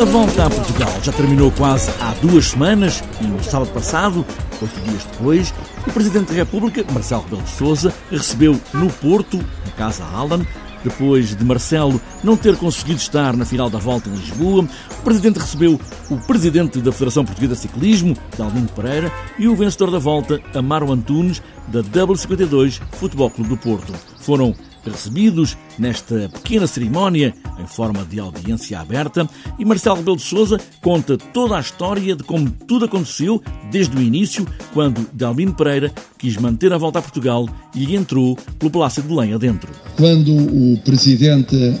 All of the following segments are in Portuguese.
A volta a Portugal já terminou quase há duas semanas e no sábado passado, oito dias depois, o Presidente da República, Marcelo Rebelo de Sousa, recebeu no Porto, na Casa Allan, depois de Marcelo não ter conseguido estar na final da volta em Lisboa, o Presidente recebeu o Presidente da Federação Portuguesa de Ciclismo, Dalmino Pereira, e o vencedor da volta, Amaro Antunes, da W52 Futebol Clube do Porto. Foram recebidos nesta pequena cerimónia em forma de audiência aberta e Marcelo Rebelo de Sousa conta toda a história de como tudo aconteceu desde o início, quando Dalmino Pereira quis manter a volta a Portugal e entrou pelo Palácio de Belém adentro. Quando o presidente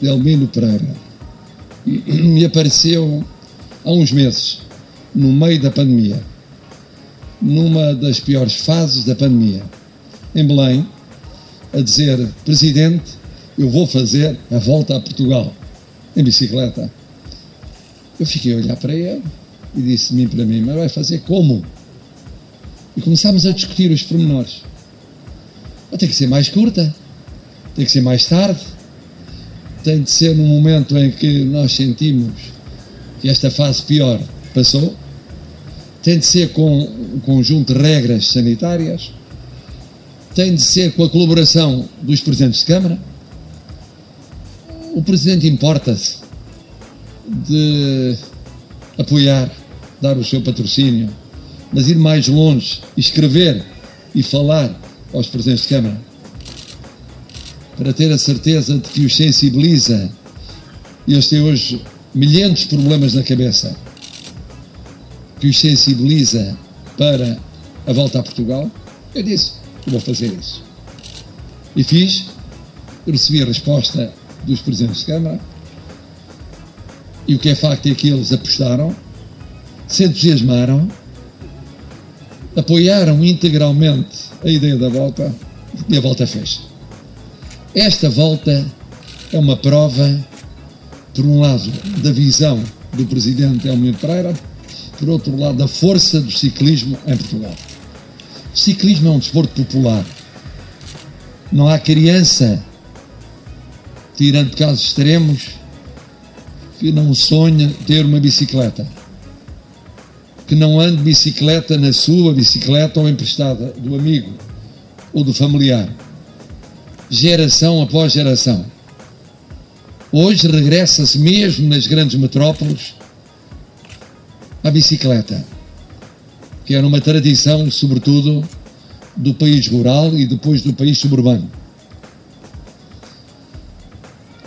Dalmino Pereira me apareceu há uns meses, no meio da pandemia, numa das piores fases da pandemia, em Belém, a dizer: Presidente, eu vou fazer a volta a Portugal em bicicleta. Eu fiquei a olhar para ele e disse-me para mim: Mas vai fazer como? E começámos a discutir os pormenores. Tem que ser mais curta, tem que ser mais tarde, tem de ser no momento em que nós sentimos que esta fase pior passou, tem de ser com um conjunto de regras sanitárias tem de ser com a colaboração dos presidentes de Câmara. O presidente importa-se de apoiar, dar o seu patrocínio, mas ir mais longe, escrever e falar aos presidentes de Câmara para ter a certeza de que os sensibiliza. Eles têm hoje milhares de problemas na cabeça que os sensibiliza para a volta a Portugal. Eu disse, vou fazer isso. E fiz, recebi a resposta dos presidentes de Câmara, e o que é facto é que eles apostaram, se entusiasmaram, apoiaram integralmente a ideia da volta e a volta fez. Esta volta é uma prova, por um lado, da visão do presidente Elmiro Pereira, por outro lado, da força do ciclismo em Portugal. Ciclismo é um desporto popular. Não há criança, tirando casos extremos, que não sonha ter uma bicicleta. Que não ande de bicicleta na sua bicicleta ou emprestada do amigo ou do familiar. Geração após geração. Hoje regressa-se mesmo nas grandes metrópoles à bicicleta que era uma tradição, sobretudo, do país rural e depois do país suburbano.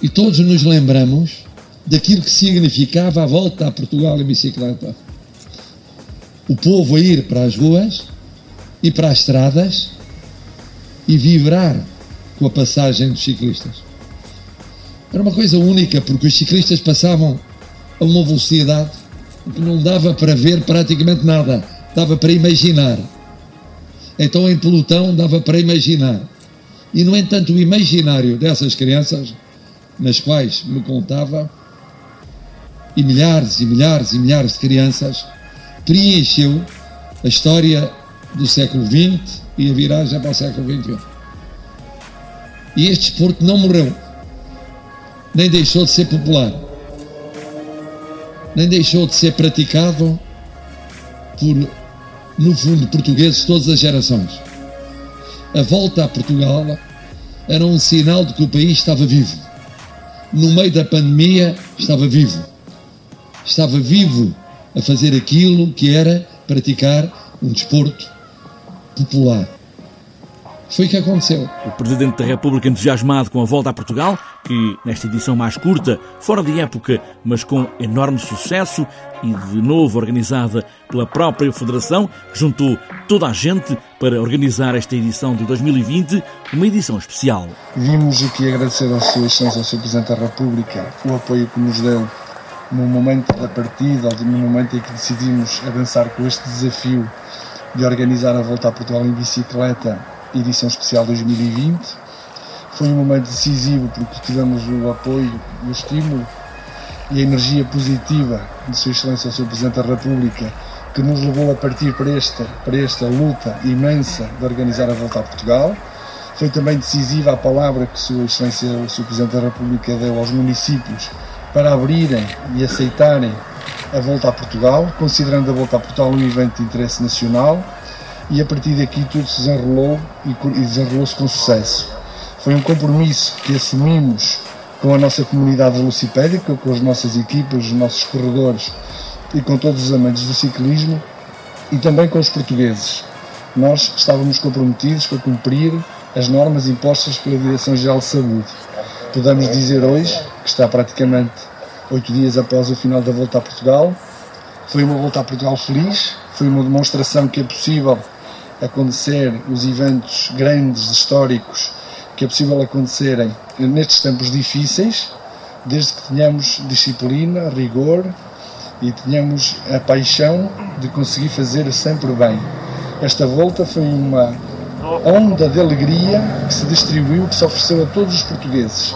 E todos nos lembramos daquilo que significava a volta a Portugal em bicicleta. O povo a ir para as ruas e para as estradas e vibrar com a passagem dos ciclistas. Era uma coisa única, porque os ciclistas passavam a uma velocidade que não dava para ver praticamente nada dava para imaginar. Então em pelotão dava para imaginar. E no entanto o imaginário dessas crianças, nas quais me contava, e milhares e milhares e milhares de crianças, preencheu a história do século XX e a viragem para o século XXI. E este desporto não morreu, nem deixou de ser popular, nem deixou de ser praticado por no fundo, portugueses de todas as gerações. A volta a Portugal era um sinal de que o país estava vivo. No meio da pandemia, estava vivo. Estava vivo a fazer aquilo que era praticar um desporto popular. Foi o que aconteceu. O Presidente da República entusiasmado com a volta a Portugal, que nesta edição mais curta, fora de época, mas com enorme sucesso e de novo organizada pela própria Federação, juntou toda a gente para organizar esta edição de 2020, uma edição especial. Vimos aqui agradecer ao Sr. Excelência, ao Sr. Presidente da República, o apoio que nos deu no momento da partida, no momento em que decidimos avançar com este desafio de organizar a volta a Portugal em bicicleta edição especial 2020. Foi um momento decisivo porque tivemos o apoio, o estímulo e a energia positiva de Sua Excelência, o Sr. Presidente da República, que nos levou a partir para esta, para esta luta imensa de organizar a volta a Portugal. Foi também decisiva a palavra que Sua Excelência, o Sr. Presidente da República, deu aos municípios para abrirem e aceitarem a volta a Portugal, considerando a volta a Portugal um evento de interesse nacional, e a partir daqui tudo se desenrolou e desenrolou-se com sucesso. Foi um compromisso que assumimos com a nossa comunidade velocipédica, com as nossas equipas, os nossos corredores e com todos os amantes do ciclismo e também com os portugueses. Nós estávamos comprometidos com cumprir as normas impostas pela Direção-Geral de Saúde. Podemos dizer hoje, que está praticamente oito dias após o final da volta a Portugal, foi uma volta a Portugal feliz, foi uma demonstração que é possível acontecer os eventos grandes, históricos, que é possível acontecerem nestes tempos difíceis, desde que tenhamos disciplina, rigor e tenhamos a paixão de conseguir fazer sempre bem. Esta volta foi uma onda de alegria que se distribuiu, que se ofereceu a todos os portugueses.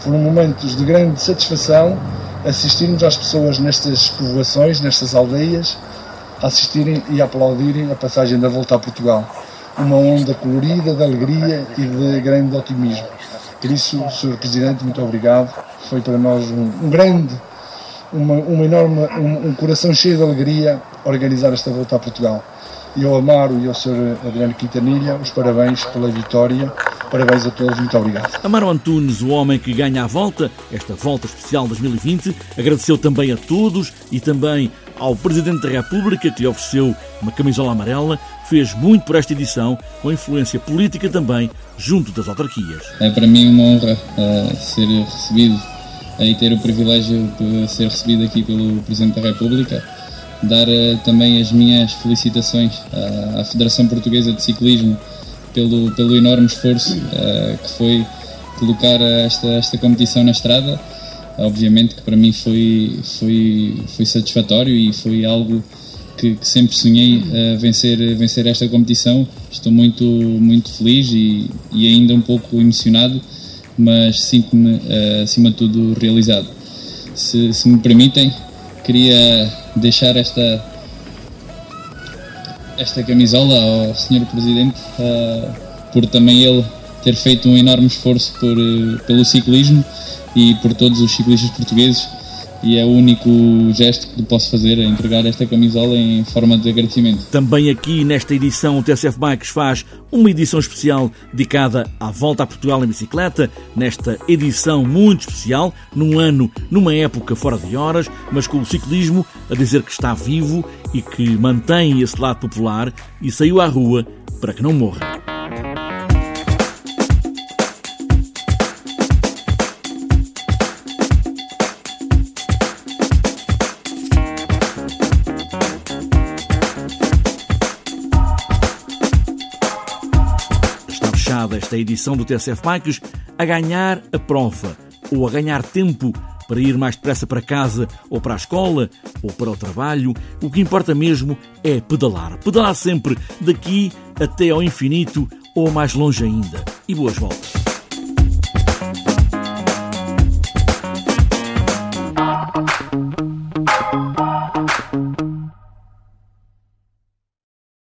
Foram momentos de grande satisfação assistirmos às pessoas nestas povoações, nestas aldeias, assistirem e aplaudirem a passagem da volta a Portugal. Uma onda colorida de alegria e de grande otimismo. Por isso, Sr. Presidente, muito obrigado. Foi para nós um, um grande, uma, uma enorme, um, um coração cheio de alegria organizar esta volta a Portugal e ao Amaro e ao Sr. Adriano Quintanilha os parabéns pela vitória. Parabéns a todos, muito obrigado. Amaro Antunes, o homem que ganha a volta, esta volta especial 2020, agradeceu também a todos e também ao Presidente da República, que lhe ofereceu uma camisola amarela, fez muito por esta edição, com influência política também, junto das autarquias. É para mim uma honra uh, ser recebido uh, e ter o privilégio de ser recebido aqui pelo Presidente da República dar uh, também as minhas felicitações à, à, Federação Portuguesa de Ciclismo pelo, pelo enorme esforço que foi colocar esta, esta competição na estrada. Obviamente que para mim foi, foi, foi satisfatório e foi algo que, que sempre sonhei uh, vencer, vencer esta competição. Estou muito, muito feliz e, e ainda um pouco emocionado, mas sinto-me, acima de tudo, realizado. Se, se me permitem, queria deixar esta esta camisola ao Sr. Presidente uh, por também ele ter feito um enorme esforço por, pelo ciclismo e por todos os ciclistas portugueses e é o único gesto que posso fazer, é entregar esta camisola em forma de agradecimento. Também aqui nesta edição o TSF Bikes faz uma edição especial dedicada à volta a Portugal em bicicleta, nesta edição muito especial, num ano, numa época fora de horas, mas com o ciclismo a dizer que está vivo e que mantém esse lado popular e saiu à rua para que não morra. Fechada esta edição do TSF Bikes a ganhar a prova ou a ganhar tempo para ir mais depressa para casa ou para a escola ou para o trabalho. O que importa mesmo é pedalar. Pedalar sempre daqui até ao infinito ou mais longe ainda. E boas voltas.